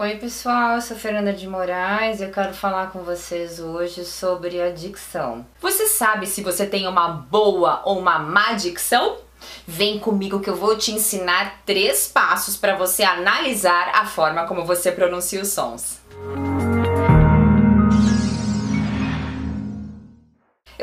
Oi pessoal, eu sou Fernanda de Moraes e eu quero falar com vocês hoje sobre a. Você sabe se você tem uma boa ou uma má dicção? Vem comigo que eu vou te ensinar três passos para você analisar a forma como você pronuncia os sons.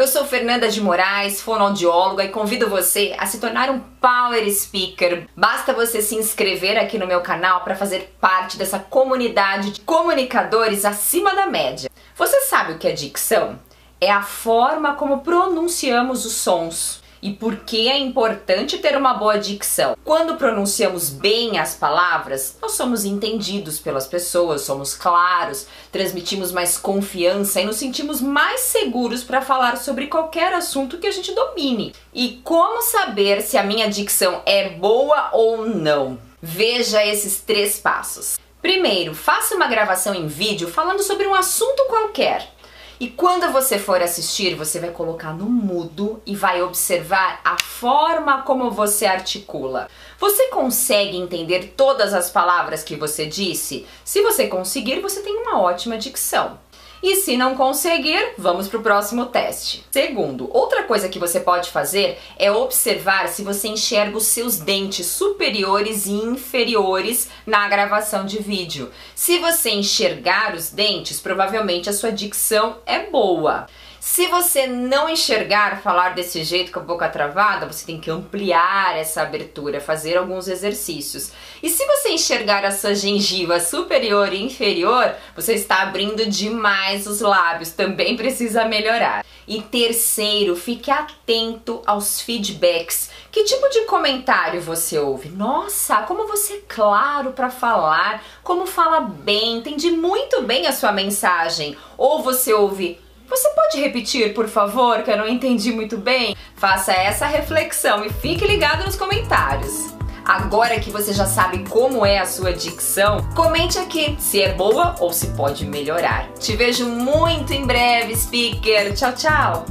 Eu sou Fernanda de Moraes, fonoaudióloga e convido você a se tornar um Power Speaker. Basta você se inscrever aqui no meu canal para fazer parte dessa comunidade de comunicadores acima da média. Você sabe o que é dicção? É a forma como pronunciamos os sons e por que é importante ter uma boa dicção. Quando pronunciamos bem as palavras, nós somos entendidos pelas pessoas, somos claros, transmitimos mais confiança e nos sentimos mais seguros para falar sobre qualquer assunto que a gente domine. E como saber se a minha dicção é boa ou não? Veja esses três passos. Primeiro, faça uma gravação em vídeo falando sobre um assunto qualquer. E quando você for assistir, você vai colocar no mudo e vai observar a forma como você articula. Você consegue entender todas as palavras que você disse? Se você conseguir, você tem uma ótima dicção. E se não conseguir, vamos para o próximo teste. Segundo, outra coisa que você pode fazer é observar se você enxerga os seus dentes superiores e inferiores na gravação de vídeo. Se você enxergar os dentes, provavelmente a sua dicção é boa. Se você não enxergar falar desse jeito com a boca travada, você tem que ampliar essa abertura, fazer alguns exercícios. E se você enxergar a sua gengiva superior e inferior, você está abrindo demais os lábios, também precisa melhorar. E terceiro, fique atento aos feedbacks. Que tipo de comentário você ouve? Nossa, como você é claro para falar, como fala bem, entende muito bem a sua mensagem. Ou você ouve você pode repetir, por favor, que eu não entendi muito bem? Faça essa reflexão e fique ligado nos comentários. Agora que você já sabe como é a sua dicção, comente aqui se é boa ou se pode melhorar. Te vejo muito em breve, speaker. Tchau, tchau.